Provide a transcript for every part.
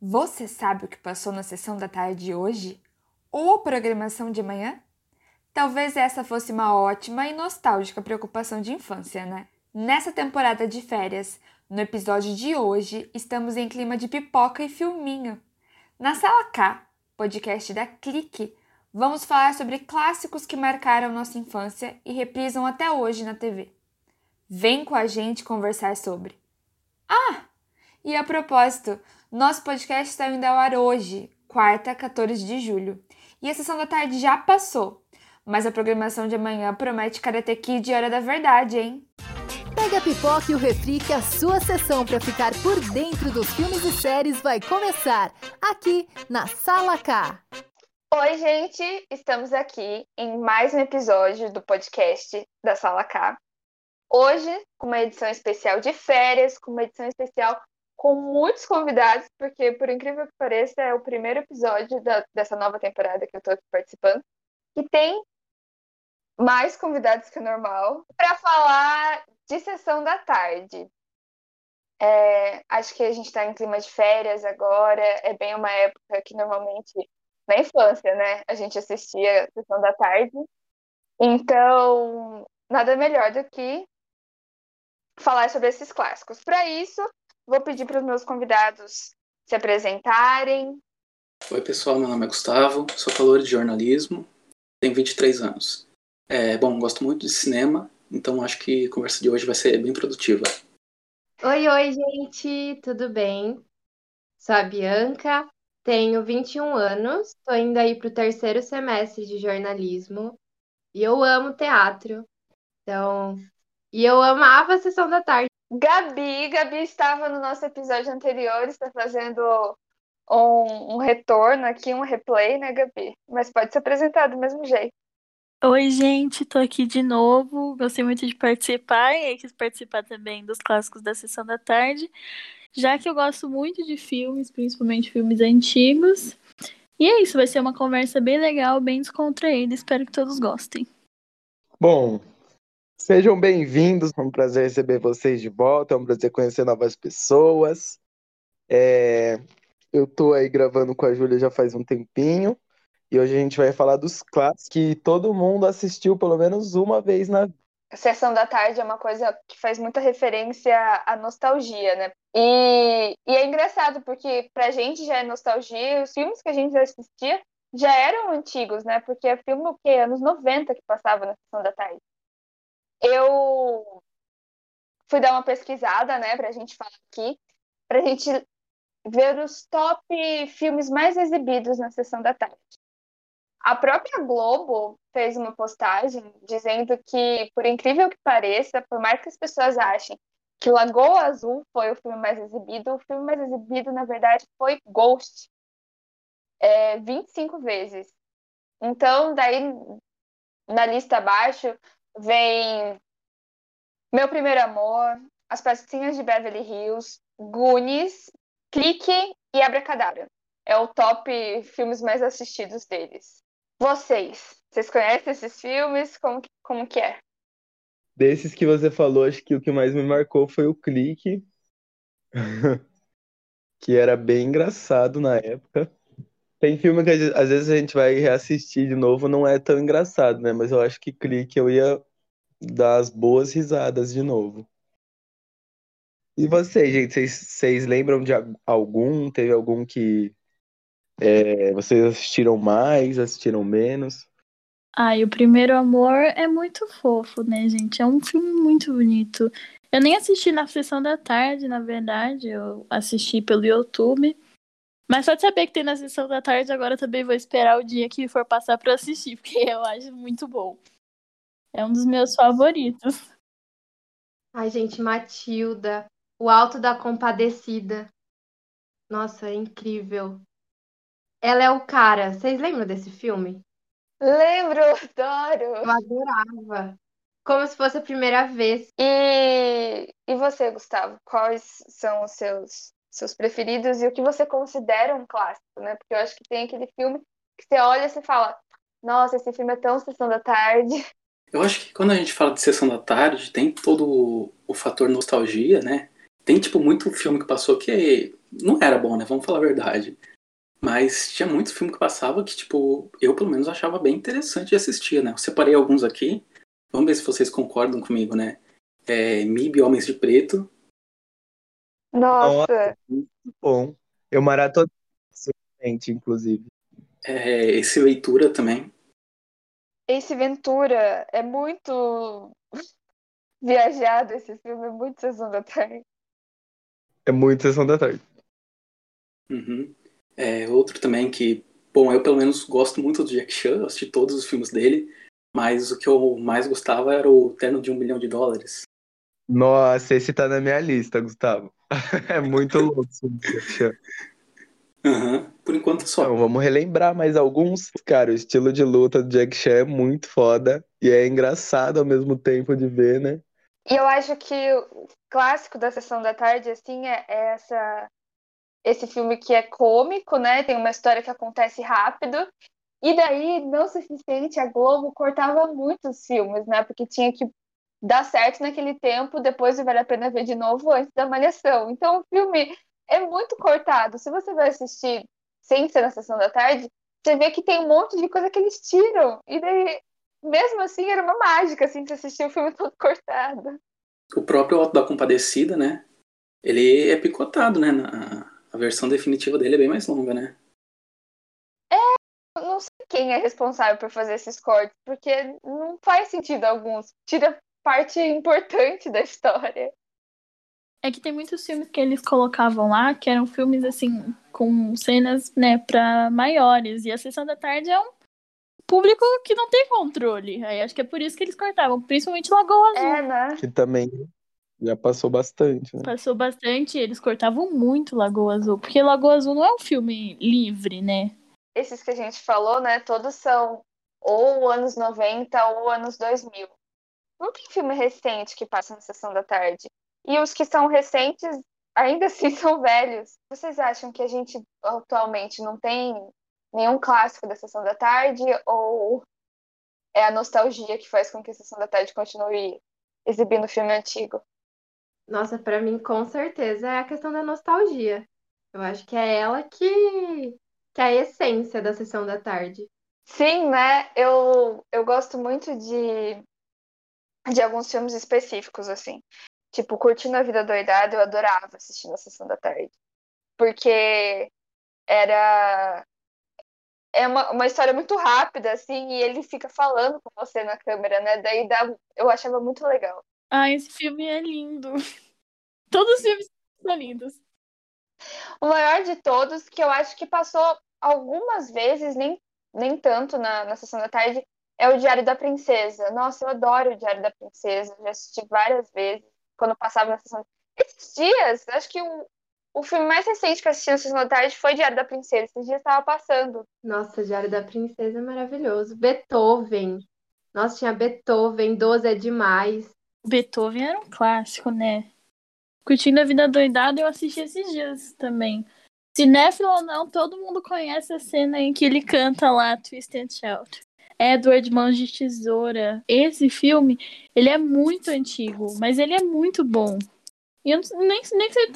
Você sabe o que passou na sessão da tarde de hoje? Ou a programação de amanhã? Talvez essa fosse uma ótima e nostálgica preocupação de infância, né? Nessa temporada de férias, no episódio de hoje, estamos em clima de pipoca e filminho. Na Sala K, podcast da Clique, vamos falar sobre clássicos que marcaram nossa infância e reprisam até hoje na TV. Vem com a gente conversar sobre. Ah! E a propósito, nosso podcast está indo ao ar hoje, quarta, 14 de julho. E a sessão da tarde já passou, mas a programação de amanhã promete Karate Kid e Hora da Verdade, hein? Pega a pipoca e o refri que a sua sessão para ficar por dentro dos filmes e séries vai começar aqui na Sala K. Oi, gente! Estamos aqui em mais um episódio do podcast da Sala K. Hoje, com uma edição especial de férias, com uma edição especial com muitos convidados, porque, por incrível que pareça, é o primeiro episódio da, dessa nova temporada que eu estou aqui participando, e tem mais convidados que o normal, para falar de sessão da tarde. É, acho que a gente está em clima de férias agora, é bem uma época que normalmente, na infância, né, a gente assistia a sessão da tarde. Então, nada melhor do que falar sobre esses clássicos. Para isso, Vou pedir para os meus convidados se apresentarem. Oi, pessoal. Meu nome é Gustavo, sou calor de jornalismo, tenho 23 anos. É, bom, gosto muito de cinema, então acho que a conversa de hoje vai ser bem produtiva. Oi, oi, gente, tudo bem? Sou a Bianca, tenho 21 anos, estou indo aí para o terceiro semestre de jornalismo e eu amo teatro. Então, e eu amava a sessão da tarde. Gabi, Gabi estava no nosso episódio anterior, está fazendo um, um, retorno aqui, um replay, né, Gabi? Mas pode se apresentar do mesmo jeito. Oi, gente, tô aqui de novo. Gostei muito de participar e quis participar também dos clássicos da sessão da tarde, já que eu gosto muito de filmes, principalmente filmes antigos. E é isso, vai ser uma conversa bem legal, bem descontraída. Espero que todos gostem. Bom, Sejam bem-vindos, é um prazer receber vocês de volta, é um prazer conhecer novas pessoas. É... Eu estou aí gravando com a Júlia já faz um tempinho, e hoje a gente vai falar dos clássicos que todo mundo assistiu pelo menos uma vez na vida. Sessão da Tarde é uma coisa que faz muita referência à nostalgia, né? E, e é engraçado, porque pra gente já é nostalgia, os filmes que a gente já assistia já eram antigos, né? Porque é filme o quê? Anos 90 que passava na Sessão da Tarde eu fui dar uma pesquisada, né, pra gente falar aqui, pra gente ver os top filmes mais exibidos na sessão da tarde. A própria Globo fez uma postagem dizendo que, por incrível que pareça, por mais que as pessoas achem que Lagoa Azul foi o filme mais exibido, o filme mais exibido, na verdade, foi Ghost, é, 25 vezes. Então, daí, na lista abaixo, vem Meu Primeiro Amor, As Pastinhas de Beverly Hills, Goonies, Clique e Abracadabra. É o top filmes mais assistidos deles. Vocês, vocês conhecem esses filmes? Como, como que é? Desses que você falou, acho que o que mais me marcou foi o Clique, que era bem engraçado na época. Tem filme que às vezes a gente vai reassistir de novo, não é tão engraçado, né? Mas eu acho que Clique eu ia dar as boas risadas de novo. E vocês, gente, vocês, lembram de algum? Teve algum que é, vocês assistiram mais, assistiram menos? Ai, o Primeiro Amor é muito fofo, né, gente? É um filme muito bonito. Eu nem assisti na sessão da tarde, na verdade, eu assisti pelo YouTube. Mas só de saber que tem na sessão da tarde, agora também vou esperar o dia que for passar para assistir, porque eu acho muito bom. É um dos meus favoritos. Ai, gente, Matilda, O Alto da Compadecida. Nossa, é incrível. Ela é o cara. Vocês lembram desse filme? Lembro, adoro. Eu adorava. Como se fosse a primeira vez. E, e você, Gustavo? Quais são os seus seus preferidos e o que você considera um clássico, né? Porque eu acho que tem aquele filme que você olha e você fala, nossa, esse filme é tão sessão da tarde. Eu acho que quando a gente fala de sessão da tarde, tem todo o, o fator nostalgia, né? Tem, tipo, muito filme que passou que não era bom, né? Vamos falar a verdade. Mas tinha muito filme que passava que, tipo, eu pelo menos achava bem interessante de assistir, né? Eu separei alguns aqui. Vamos ver se vocês concordam comigo, né? É, MIB Homens de Preto. Nossa, Muito bom. Eu maratonei inclusive. É, esse Leitura também. Ace Ventura é muito viajado esse filme, é muito sessão da tarde. É muito Sessão da Tarde. Uhum. É, outro também que, bom, eu pelo menos gosto muito do Jack Chan, eu assisti todos os filmes dele, mas o que eu mais gostava era o Terno de um Milhão de Dólares. Nossa, esse tá na minha lista, Gustavo. É muito louco. esse filme, Jack Chan. Aham. Por enquanto só. Então, vamos relembrar mais alguns. Cara, o estilo de luta do Jack Chan é muito foda e é engraçado ao mesmo tempo de ver, né? E eu acho que o clássico da sessão da tarde, assim, é é essa, esse filme que é cômico, né? Tem uma história que acontece rápido. E daí, não suficiente, a Globo cortava muitos filmes, né? Porque tinha que dar certo naquele tempo, depois vale a pena ver de novo antes da Malhação. Então, o filme é muito cortado. Se você vai assistir sem ser na sessão da tarde, você vê que tem um monte de coisa que eles tiram. E daí, mesmo assim, era uma mágica, assim, de assistir o filme todo cortado. O próprio Auto da Compadecida, né? Ele é picotado, né? Na- A versão definitiva dele é bem mais longa, né? Eu não sei quem é responsável por fazer esses cortes, porque não faz sentido alguns. Tira parte importante da história. É que tem muitos filmes que eles colocavam lá que eram filmes assim, com cenas, né, pra maiores. E a sessão da tarde é um público que não tem controle. Aí acho que é por isso que eles cortavam, principalmente Lagoa Azul. É, né? Que também já passou bastante, né? Passou bastante, eles cortavam muito Lagoa Azul, porque Lagoa Azul não é um filme livre, né? Esses que a gente falou, né? Todos são ou anos 90 ou anos 2000. Não tem filme recente que passa na sessão da tarde. E os que são recentes, ainda assim, são velhos. Vocês acham que a gente atualmente não tem nenhum clássico da sessão da tarde? Ou é a nostalgia que faz com que a sessão da tarde continue exibindo filme antigo? Nossa, pra mim, com certeza, é a questão da nostalgia. Eu acho que é ela que, que é a essência da sessão da tarde. Sim, né? Eu, eu gosto muito de, de alguns filmes específicos, assim. Tipo, Curtindo a Vida Doidada, eu adorava assistir na sessão da tarde. Porque era. É uma, uma história muito rápida, assim, e ele fica falando com você na câmera, né? Daí dá, eu achava muito legal. Ah, esse filme é lindo. Todos os filmes são lindos. O maior de todos, que eu acho que passou algumas vezes, nem, nem tanto na, na sessão da tarde, é o Diário da Princesa. Nossa, eu adoro o Diário da Princesa, já assisti várias vezes quando passava na sessão. Esses dias, acho que o, o filme mais recente que eu assisti na sessão da tarde foi Diário da Princesa. Esses dias estava passando. Nossa, Diário da Princesa é maravilhoso. Beethoven. Nossa, tinha Beethoven, 12 é demais. Beethoven era um clássico, né? Curtindo a Vida Doidada, eu assisti esses dias também. Cinéfilo ou não, todo mundo conhece a cena em que ele canta lá Twist and Shout. Edward Mãos de Tesoura. Esse filme, ele é muito antigo, mas ele é muito bom. E eu nem, nem sei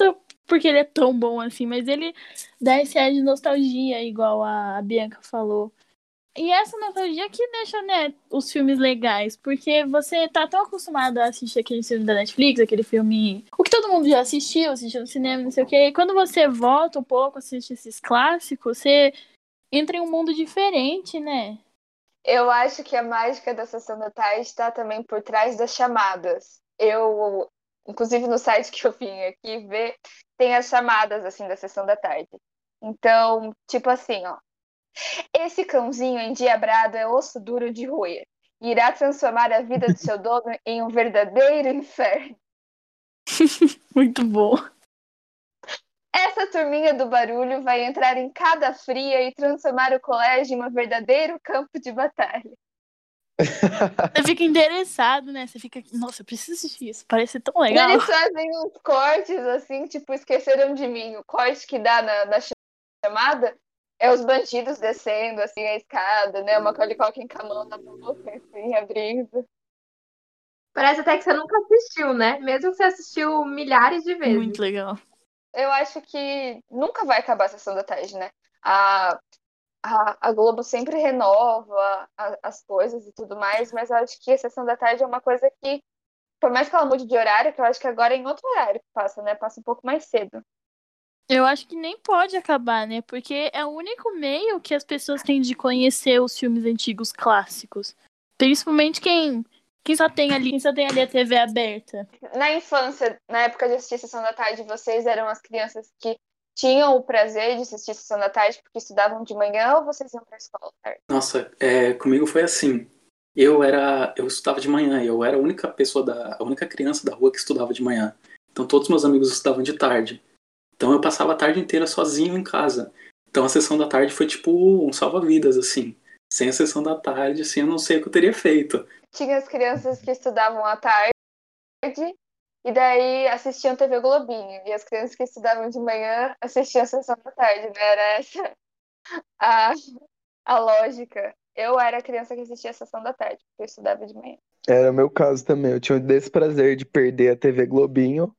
porque ele é tão bom assim, mas ele dá esse ar de nostalgia, igual a Bianca falou. E essa nostalgia que deixa, né, os filmes legais, porque você tá tão acostumado a assistir aquele filme da Netflix, aquele filme. O que todo mundo já assistiu, assistiu no cinema, não sei o quê. E quando você volta um pouco, assiste esses clássicos, você entra em um mundo diferente, né? Eu acho que a mágica da sessão da tarde está também por trás das chamadas. Eu, inclusive no site que eu vim aqui ver, tem as chamadas assim da sessão da tarde. Então, tipo assim, ó. Esse cãozinho endiabrado é osso duro de roer. Irá transformar a vida do seu dono em um verdadeiro inferno. Muito bom. Essa turminha do barulho vai entrar em cada fria e transformar o colégio em um verdadeiro campo de batalha. Você fica interessado, né? Você fica, nossa, eu preciso assistir isso, parece tão E legal. eles fazem uns cortes assim, tipo, esqueceram de mim. O corte que dá na, na chamada é os bandidos descendo assim a escada, né? Uma Culkin com a mão na boca, assim, abrindo. Parece até que você nunca assistiu, né? Mesmo que você assistiu milhares de vezes. Muito legal. Eu acho que nunca vai acabar a sessão da tarde, né? A, a, a Globo sempre renova a, as coisas e tudo mais, mas eu acho que a sessão da tarde é uma coisa que, por mais que ela mude de horário, que eu acho que agora é em outro horário que passa, né? Passa um pouco mais cedo. Eu acho que nem pode acabar, né? Porque é o único meio que as pessoas têm de conhecer os filmes antigos clássicos. Principalmente quem, quem só tem ali, quem só tem ali a TV aberta. Na infância, na época de assistir Sessão da Tarde, vocês eram as crianças que tinham o prazer de assistir Sessão da Tarde porque estudavam de manhã ou vocês iam pra escola? Nossa, é, comigo foi assim. Eu era, eu estudava de manhã, eu era a única pessoa da, a única criança da rua que estudava de manhã. Então todos meus amigos estudavam de tarde. Então eu passava a tarde inteira sozinho em casa. Então a sessão da tarde foi tipo um salva-vidas, assim. Sem a sessão da tarde, assim, eu não sei o que eu teria feito. Tinha as crianças que estudavam à tarde e daí assistiam TV Globinho. E as crianças que estudavam de manhã assistiam a sessão da tarde, né? Era essa a, a lógica. Eu era a criança que assistia a sessão da tarde, porque eu estudava de manhã. Era o meu caso também. Eu tinha o desprazer de perder a TV Globinho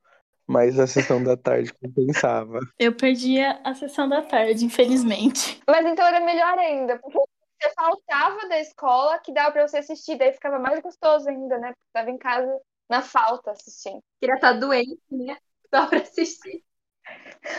mas a sessão da tarde compensava. Eu perdia a sessão da tarde, infelizmente. Mas então era melhor ainda, porque você faltava da escola que dava pra você assistir, daí ficava mais gostoso ainda, né? Porque tava em casa na falta assistindo. Queria estar doente, né? Só pra assistir.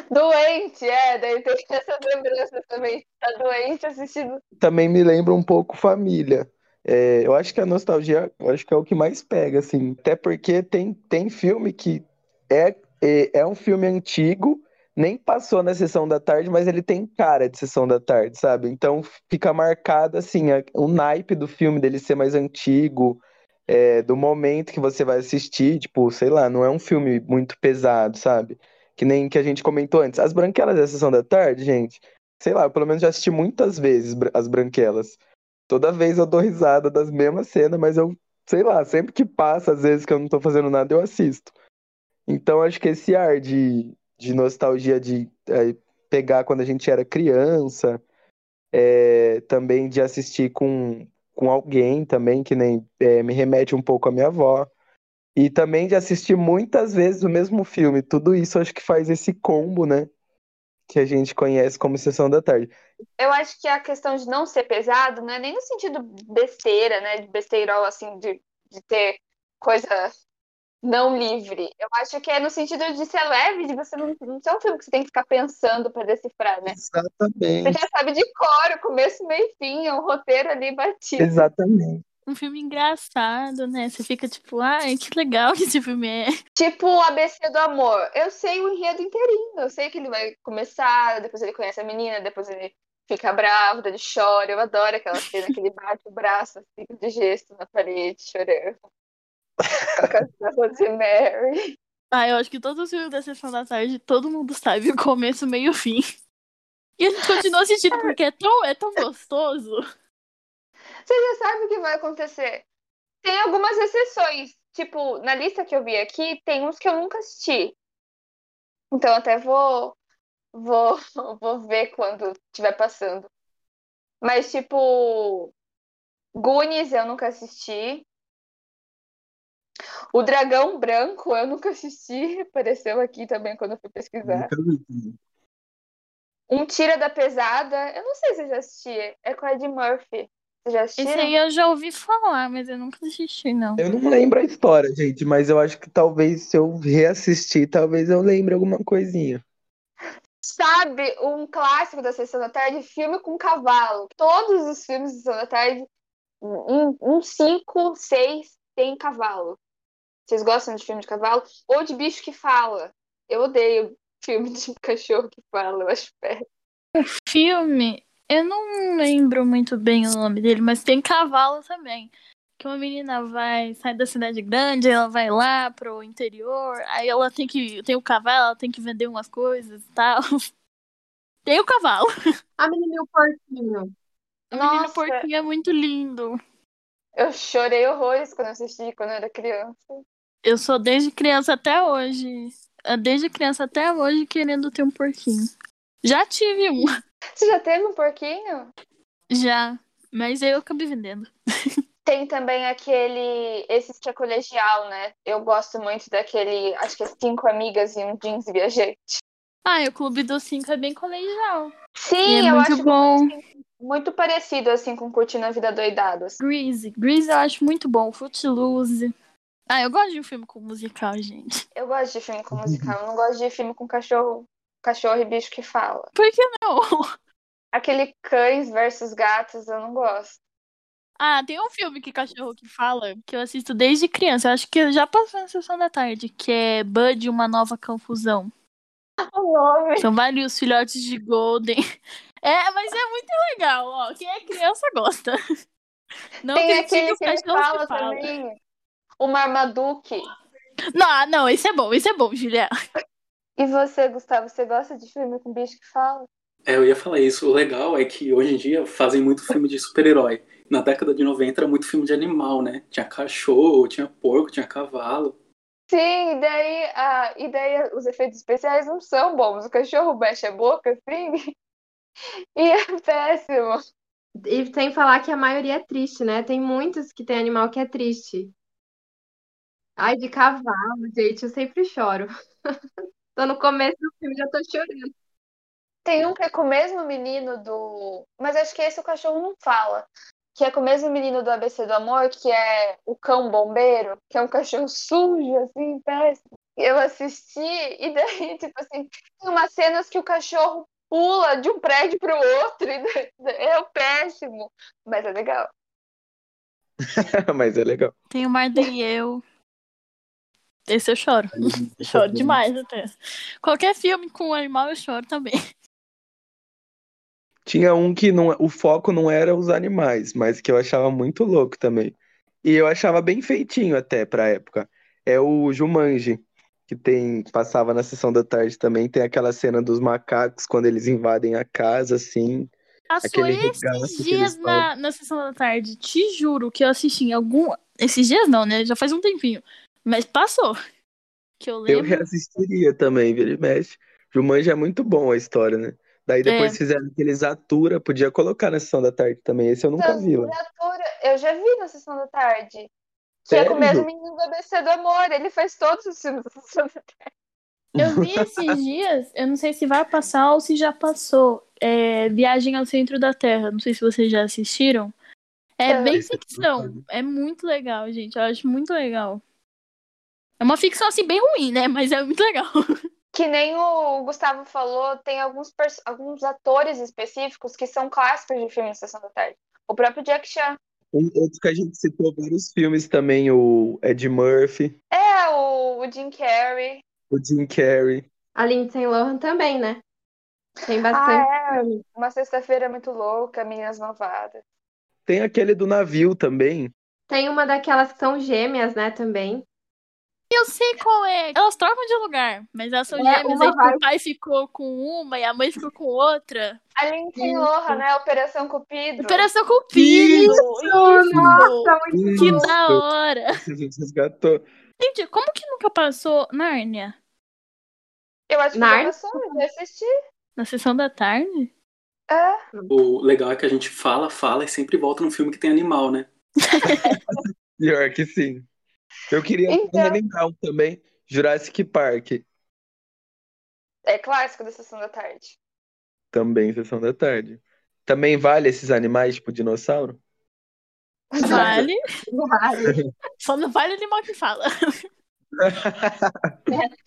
Doente, é, daí tem essa lembrança também. Tá doente assistindo. Também me lembra um pouco família. É, eu acho que a nostalgia, eu acho que é o que mais pega, assim. Até porque tem, tem filme que é, é, é um filme antigo, nem passou na sessão da tarde, mas ele tem cara de sessão da tarde, sabe? Então fica marcado assim, o naipe do filme dele ser mais antigo, é, do momento que você vai assistir, tipo, sei lá, não é um filme muito pesado, sabe? Que nem que a gente comentou antes. As branquelas da sessão da tarde, gente, sei lá, eu pelo menos já assisti muitas vezes as branquelas. Toda vez eu dou risada das mesmas cenas, mas eu, sei lá, sempre que passa, às vezes que eu não tô fazendo nada, eu assisto. Então, acho que esse ar de, de nostalgia de é, pegar quando a gente era criança, é, também de assistir com, com alguém também, que nem é, me remete um pouco à minha avó, e também de assistir muitas vezes o mesmo filme. Tudo isso acho que faz esse combo, né? Que a gente conhece como Sessão da Tarde. Eu acho que a questão de não ser pesado não é nem no sentido besteira, né? De besteirol, assim, de, de ter coisa não livre. Eu acho que é no sentido de ser leve, de você não, não ser um filme que você tem que ficar pensando para decifrar, né? Exatamente. Você já sabe de cor, o começo, meio e fim, é um roteiro ali batido. Exatamente. Um filme engraçado, né? Você fica tipo, ai, que legal que esse filme é. Tipo o ABC do Amor. Eu sei o enredo inteirinho. Eu sei que ele vai começar, depois ele conhece a menina, depois ele fica bravo, ele chora. Eu adoro aquela cena que ele bate o braço assim, de gesto na parede, chorando. A Rosemary. Ah, eu acho que todos os filmes da Sessão da Tarde, todo mundo sabe o começo, meio e fim. E a gente continua assistindo porque é tão, é tão gostoso. Você já sabe o que vai acontecer. Tem algumas exceções. Tipo, na lista que eu vi aqui, tem uns que eu nunca assisti. Então até vou vou, vou ver quando estiver passando. Mas, tipo, Goonies eu nunca assisti. O Dragão Branco, eu nunca assisti, apareceu aqui também quando eu fui pesquisar. Um Tira da Pesada, eu não sei se eu já assisti, é com a Ed Murphy. Você já assistiu? Esse aí eu já ouvi falar, mas eu nunca assisti, não. Eu não lembro a história, gente, mas eu acho que talvez se eu reassistir, talvez eu lembre alguma coisinha. Sabe, um clássico da Sessão da Tarde, filme com cavalo. Todos os filmes da Sessão da Tarde, um, um cinco, seis, tem cavalo. Vocês gostam de filme de cavalo? Ou de bicho que fala? Eu odeio filme de cachorro que fala, eu acho péssimo. O filme, eu não lembro muito bem o nome dele, mas tem cavalo também. Que uma menina vai, sai da cidade grande, ela vai lá pro interior, aí ela tem que. Tem o cavalo, ela tem que vender umas coisas e tal. Tem o cavalo. A menina e o porquinho. A menina porquinho é muito lindo. Eu chorei horrores quando assisti, quando eu era criança. Eu sou desde criança até hoje. Desde criança até hoje querendo ter um porquinho. Já tive um. Você já teve um porquinho? Já, mas eu acabei vendendo. Tem também aquele. Esse que é colegial, né? Eu gosto muito daquele. Acho que é Cinco Amigas e um Jeans Viajante. Ah, e o Clube dos Cinco é bem colegial. Sim, é eu muito acho bom. muito parecido assim com Curtindo a Vida Doidado. assim. Greasy. Greasy eu acho muito bom. Footloose. Ah, eu gosto de um filme com musical, gente. Eu gosto de filme com musical, eu não gosto de filme com cachorro, cachorro e bicho que fala. Por que não? Aquele cães versus gatos, eu não gosto. Ah, tem um filme que cachorro que fala que eu assisto desde criança. Eu acho que já passou na sessão da tarde, que é Bud, uma nova confusão. O nome. São vários filhotes de Golden. É, mas é muito legal, ó. Quem é criança gosta. Não Tem aquele que ele fala que falam. também. O Marmaduke. Não, ah, não, esse é bom, esse é bom, Julia. E você, Gustavo, você gosta de filme com bicho que fala? É, eu ia falar isso. O legal é que hoje em dia fazem muito filme de super-herói. Na década de 90 era muito filme de animal, né? Tinha cachorro, tinha porco, tinha cavalo. Sim, e daí, ah, e daí os efeitos especiais não são bons. O cachorro mexe a boca assim. E é péssimo. E sem falar que a maioria é triste, né? Tem muitos que tem animal que é triste. Ai, de cavalo, gente, eu sempre choro. Tô no começo do filme, já tô chorando. Tem um que é com o mesmo menino do. Mas acho que esse o cachorro não fala. Que é com o mesmo menino do ABC do Amor, que é o cão bombeiro, que é um cachorro sujo, assim, péssimo. Eu assisti, e daí, tipo assim, tem umas cenas que o cachorro pula de um prédio pro outro, e é o péssimo. Mas é legal. Mas é legal. Tem o Marden e eu. Esse eu choro. Choro demais até. Qualquer filme com animal eu choro também. Tinha um que não, o foco não era os animais, mas que eu achava muito louco também. E eu achava bem feitinho até pra época. É o Jumanji, que tem passava na sessão da tarde também. Tem aquela cena dos macacos quando eles invadem a casa, assim. Passou esses dias na, na sessão da tarde. Te juro que eu assisti em algum. Esses dias não, né? Já faz um tempinho. Mas passou. Que eu Eu lembro. reassistiria também, vira e mexe. Jumanji é muito bom a história, né? Daí depois É. fizeram aqueles Atura, podia colocar na sessão da tarde também. Esse eu nunca vi, ó. Literatura, eu já vi na sessão da tarde. Que é com o mesmo Sério? menino do ABC do Amor. Ele faz todos os filmes da sessão da tarde. Eu vi esses dias, eu não sei se vai passar ou se já passou. É Viagem ao Centro da Terra. Não sei se vocês já assistiram. É É. bem é ficção. É muito legal, gente. Eu acho muito legal. É uma ficção assim bem ruim, né? Mas é muito legal. Que nem o Gustavo falou, tem alguns, alguns atores específicos que são clássicos de filme de Sessão da Tarde. O próprio Jack Chan. Um outro que a gente citou vários filmes também, o Ed Murphy, É, o, o Jim Carrey. o Jim Carrey. A Lindsay Lohan também, né? Tem Ah, bastante é. filme. Uma sexta-feira muito louca, Meninas Malvadas. Tem aquele do navio também. Tem uma daquelas que são gêmeas, né, também. Eu sei qual é. Elas trocam de lugar, mas elas são É, gêmeas. Aí vai- o pai ficou com uma e a mãe ficou com outra. A Lindsay Isso. Lohan, né? Operação Cupido. Operação Cupido! Isso! Nossa, muito Que da hora! Gente resgatou. Gente, como que nunca passou Nárnia? Eu acho que Narnia? já passou, eu já assisti. Na sessão da tarde? É. O legal é que a gente fala, fala e sempre volta num filme que tem animal, né? Pior que sim. Eu queria Então. lembrar um também, Jurassic Park, É clássico da Sessão da Tarde. também sessão da tarde. Também vale esses animais, tipo dinossauro? Vale. Vale. Só não vale animal que fala.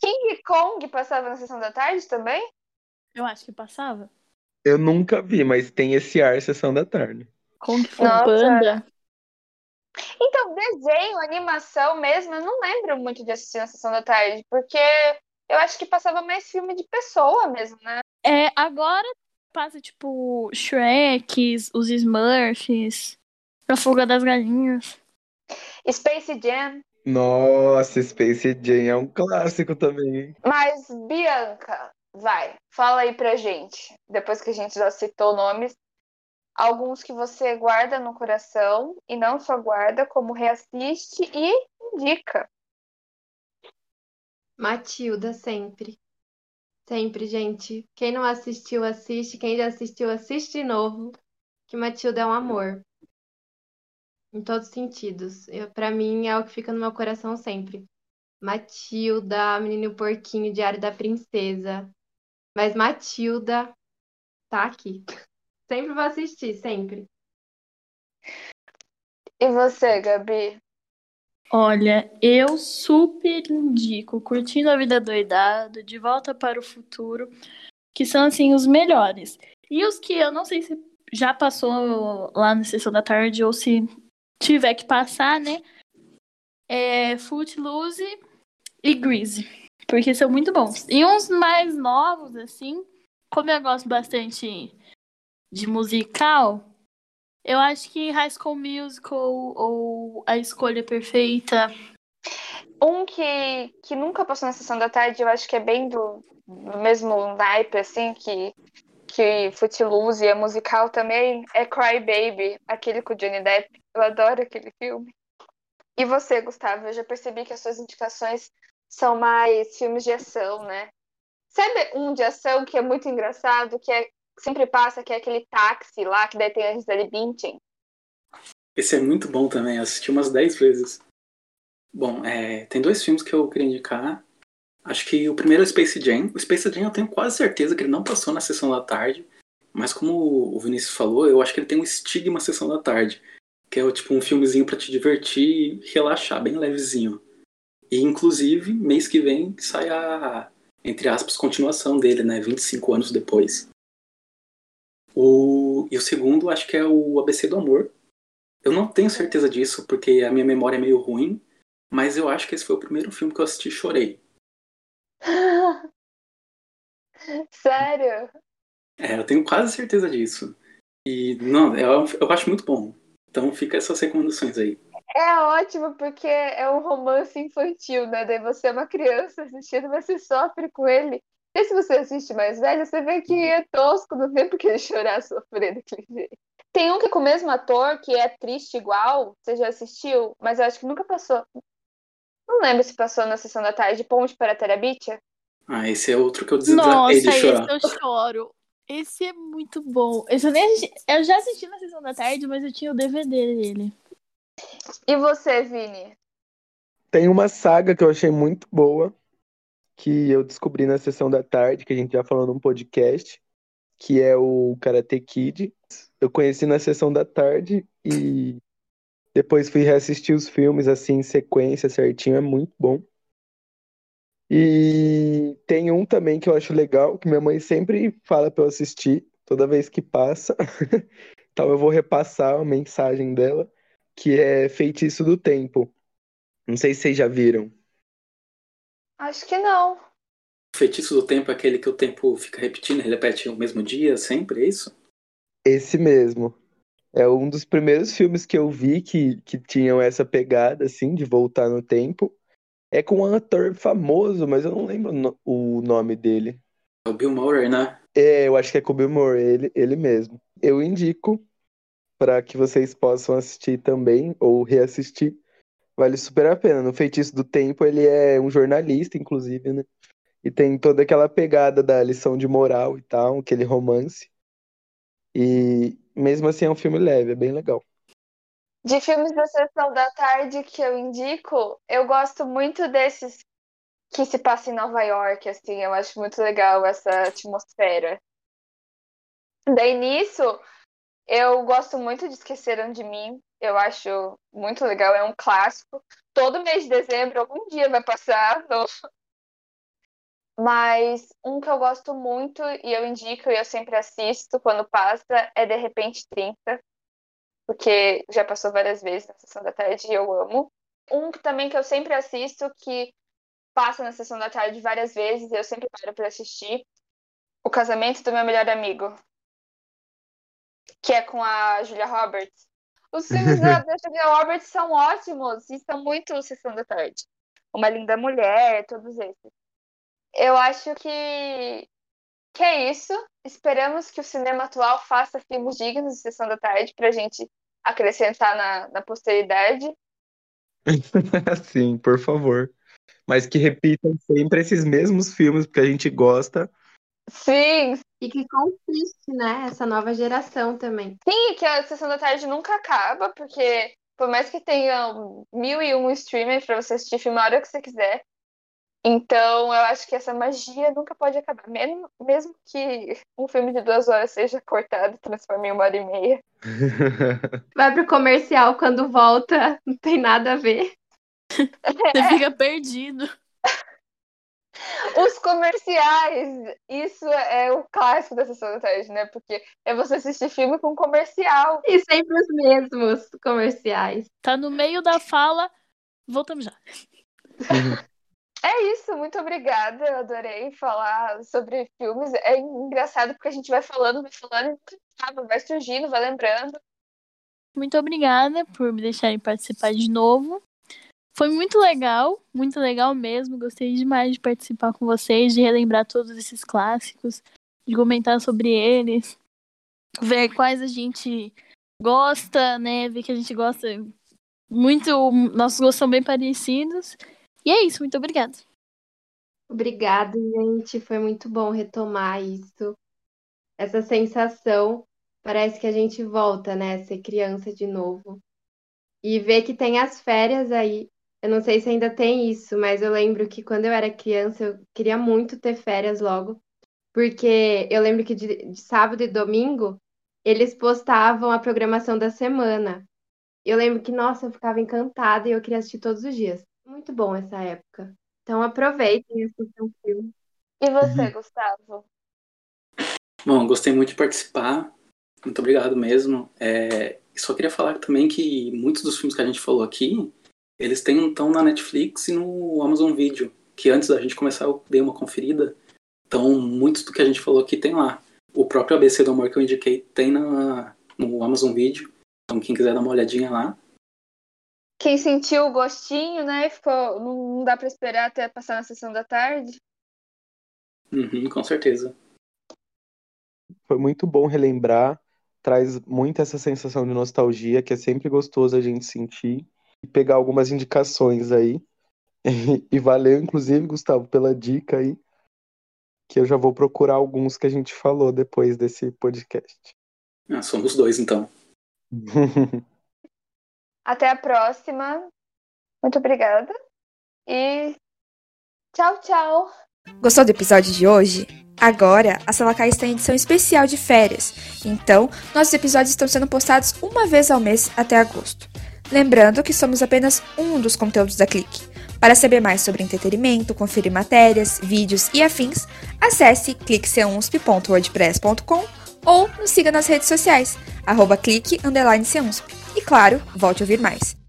King Kong passava na Sessão da Tarde também? Eu acho que passava. Eu nunca vi, mas tem esse ar sessão da tarde. Kung Fu Nossa. Panda. Então, desenho, animação mesmo, eu não lembro muito de assistir na Sessão da Tarde, porque eu acho que passava mais filme de pessoa mesmo, né? É, agora passa, tipo, Shrek, os Smurfs, A Fuga das Galinhas. Space Jam. Nossa, Space Jam é um clássico também? Mas, Bianca, vai, fala aí pra gente, depois que a gente já citou nomes, alguns que você guarda no coração e não só guarda, como reassiste e indica. Matilda, sempre. Sempre, gente. Quem não assistiu, assiste. Quem já assistiu, assiste de novo. Que Matilda é um amor. Em todos os sentidos. Pra mim, é o que fica no meu coração sempre. Matilda, Menino Porquinho, Diário da Princesa. Mas Matilda tá aqui. Sempre vou assistir, sempre. E você, Gabi? Olha, eu super indico Curtindo a Vida Doidado, De Volta para o Futuro, que são, assim, os melhores. E os que eu não sei se já passou lá na sessão da tarde ou se tiver que passar, né? É Footloose e Greasy, porque são muito bons. E uns mais novos, assim, como eu gosto bastante de musical, eu acho que High School Musical ou A Escolha Perfeita. Um que, que nunca passou na sessão da tarde, eu acho que é bem do, do mesmo naipe, assim, que, que Footloose é musical também, é Cry Baby, aquele com o Johnny Depp. Eu adoro aquele filme. E você, Gustavo? Eu já percebi que as suas indicações são mais filmes de ação, né? Sabe um de ação que é muito engraçado, que é sempre passa, que é aquele táxi lá, que daí tem a Gisele Bündchen. Esse é muito bom também, eu assisti umas 10 vezes. Bom, é, tem dois filmes que eu queria indicar. Acho que o primeiro é o Space Jam. O Space Jam eu tenho quase certeza que ele não passou na sessão da tarde. Mas como o Vinícius falou, eu acho que ele tem um estigma sessão da tarde. Que é tipo um filmezinho para te divertir e relaxar, bem levezinho. E inclusive, mês que vem sai a, entre aspas, continuação dele, né? 25 anos depois. O, e o segundo, acho que é o ABC do Amor. Eu não tenho certeza disso, porque a minha memória é meio ruim, mas eu acho que esse foi o primeiro filme que eu assisti e chorei. Sério? É, eu tenho quase certeza disso. E, não, eu, eu acho muito bom. Então fica essas recomendações aí. É ótimo, porque é um romance infantil, né? Daí você é uma criança assistindo, você sofre com ele. E se você assiste mais velho, você vê que é tosco, não tem porque ele chorar, sofrer daquele jeito. Tem um que é com o mesmo ator, que é triste igual, você já assistiu, mas eu acho que nunca passou. Não lembro se passou na sessão da tarde, Ponte para Terabitia. Ah, esse é outro que eu desatei de chorar. Nossa, esse eu choro. Esse é muito bom. Esse eu, nem assisti... eu já assisti na sessão da tarde, mas eu tinha o DVD dele. E você, Vini? Tem uma saga que eu achei muito boa, que eu descobri na sessão da tarde, que a gente já falou num podcast, que é o Karate Kid. Eu conheci na sessão da tarde e depois fui reassistir os filmes assim em sequência certinho, é muito bom. E tem um também que eu acho legal, que minha mãe sempre fala para eu assistir toda vez que passa. então eu vou repassar a mensagem dela, que é Feitiço do Tempo. Não sei se vocês já viram. Acho que não. O feitiço do tempo é aquele que o tempo fica repetindo, ele repete o mesmo dia sempre, é isso? Esse mesmo. É um dos primeiros filmes que eu vi que, que tinham essa pegada, assim, de voltar no tempo. É com um ator famoso, mas eu não lembro no, o nome dele. É o Bill Murray, né? É, eu acho que é com o Bill Murray, ele, ele mesmo. Eu indico para que vocês possam assistir também, ou reassistir, Vale super a pena. No Feitiço do Tempo, ele é um jornalista, inclusive, né? E tem toda aquela pegada da lição de moral e tal, aquele romance. E mesmo assim é um filme leve, é bem legal. De filmes da sessão da tarde que eu indico, eu gosto muito desses que se passam em Nova York, assim, eu acho muito legal essa atmosfera. Daí nisso, eu gosto muito de Esqueceram de Mim, eu acho muito legal, é um clássico. Todo mês de dezembro, algum dia vai passar. Mas um que eu gosto muito e eu indico e eu sempre assisto quando passa é De Repente 30, porque já passou várias vezes na sessão da tarde e eu amo. Um também que eu sempre assisto, que passa na sessão da tarde várias vezes e eu sempre paro para assistir, O Casamento do Meu Melhor Amigo, que é com a Julia Roberts. Os filmes da, Julia Roberts são ótimos e são muito Sessão da Tarde. Uma Linda Mulher, todos esses. Eu acho que, que é isso. Esperamos que o cinema atual faça filmes dignos de Sessão da Tarde pra gente acrescentar na, na posteridade. Sim, por favor. Mas que repitam sempre esses mesmos filmes, porque a gente gosta. Sim, e que conquiste, né, essa nova geração também. Sim, que a sessão da tarde nunca acaba, porque por mais que tenha mil e um streamers para você assistir filme a hora que você quiser, Então, eu acho que essa magia nunca pode acabar. Mesmo, mesmo que um filme de duas horas seja cortado e transforme em uma hora e meia. Vai pro comercial, quando volta, não tem nada a ver. Você fica perdido. Os comerciais, isso é o clássico da sessão da tarde, né? Porque é você assistir filme com comercial. E sempre os mesmos comerciais. Tá no meio da fala, voltamos já. É isso, muito obrigada. Eu adorei falar sobre filmes. É engraçado porque a gente vai falando, vai falando, e vai surgindo, vai lembrando. Muito obrigada por me deixarem participar de novo. Foi muito legal, muito legal mesmo. Gostei demais de participar com vocês, de relembrar todos esses clássicos, de comentar sobre eles, ver quais a gente gosta, né? Ver que a gente gosta muito, nossos gostos são bem parecidos. E é isso, muito obrigada. Obrigada, gente. Foi muito bom retomar isso. Essa sensação. Parece que a gente volta, né? Ser criança de novo. E ver que tem as férias aí. Eu não sei se ainda tem isso, mas eu lembro que quando eu era criança, eu queria muito ter férias logo. Porque eu lembro que de, de sábado e domingo eles postavam a programação da semana. Eu lembro que, nossa, eu ficava encantada e eu queria assistir todos os dias. Muito bom essa época. Então aproveitem e assistam o filme. E você, uhum. Gustavo? Bom, gostei muito de participar. Muito obrigado mesmo. É, só queria falar também que muitos dos filmes que a gente falou aqui, eles estão na Netflix e no Amazon Video. Que antes da gente começar eu dei uma conferida. Então, muitos do que a gente falou aqui tem lá. O próprio ABC do Amor que eu indiquei tem na, no Amazon Video. Então, quem quiser dar uma olhadinha lá. Quem sentiu o gostinho, né? Ficou, não, dá para esperar até passar na sessão da tarde. Uhum, com certeza. Foi muito bom relembrar. Traz muito essa sensação de nostalgia, que é sempre gostoso a gente sentir. Pegar algumas indicações aí. E valeu, inclusive, Gustavo, pela dica aí. Que eu já vou procurar alguns que a gente falou depois desse podcast. Ah, somos dois, então. Até a próxima. Muito obrigada. E tchau, tchau. Gostou do episódio de hoje? Agora, a Salacai está em edição especial de férias, então nossos episódios estão sendo postados uma vez ao mês até agosto. Lembrando que somos apenas um dos conteúdos da Clique. Para saber mais sobre entretenimento, conferir matérias, vídeos e afins, acesse cliquecunsp.wordpress.com ou nos siga nas redes sociais, arroba clique, underline E claro, volte a ouvir mais.